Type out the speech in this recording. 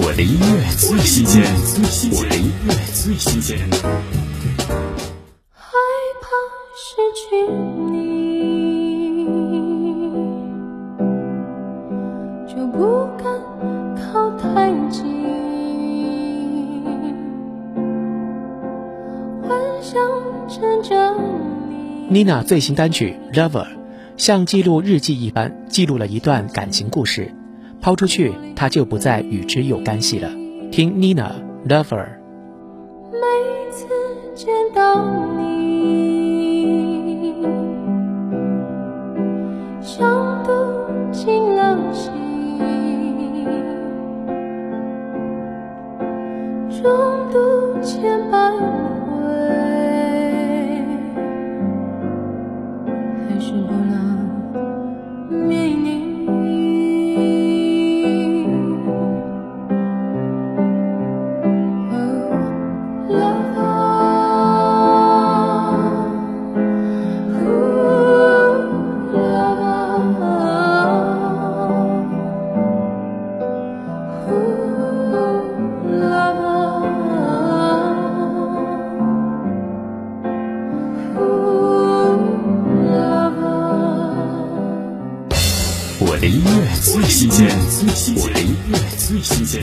我的音乐最新鲜，我的音乐最新鲜。害怕失去你，就不敢靠太近。幻想牵着你。Nina 最新单曲《Lover》像记录日记一般，记录了一段感情故事。抛出去，他就不再与之有干系了。听 Nina《Lover》。每次见到你，像读进了心，重读千百我的音乐最新鲜，我的音乐最新鲜。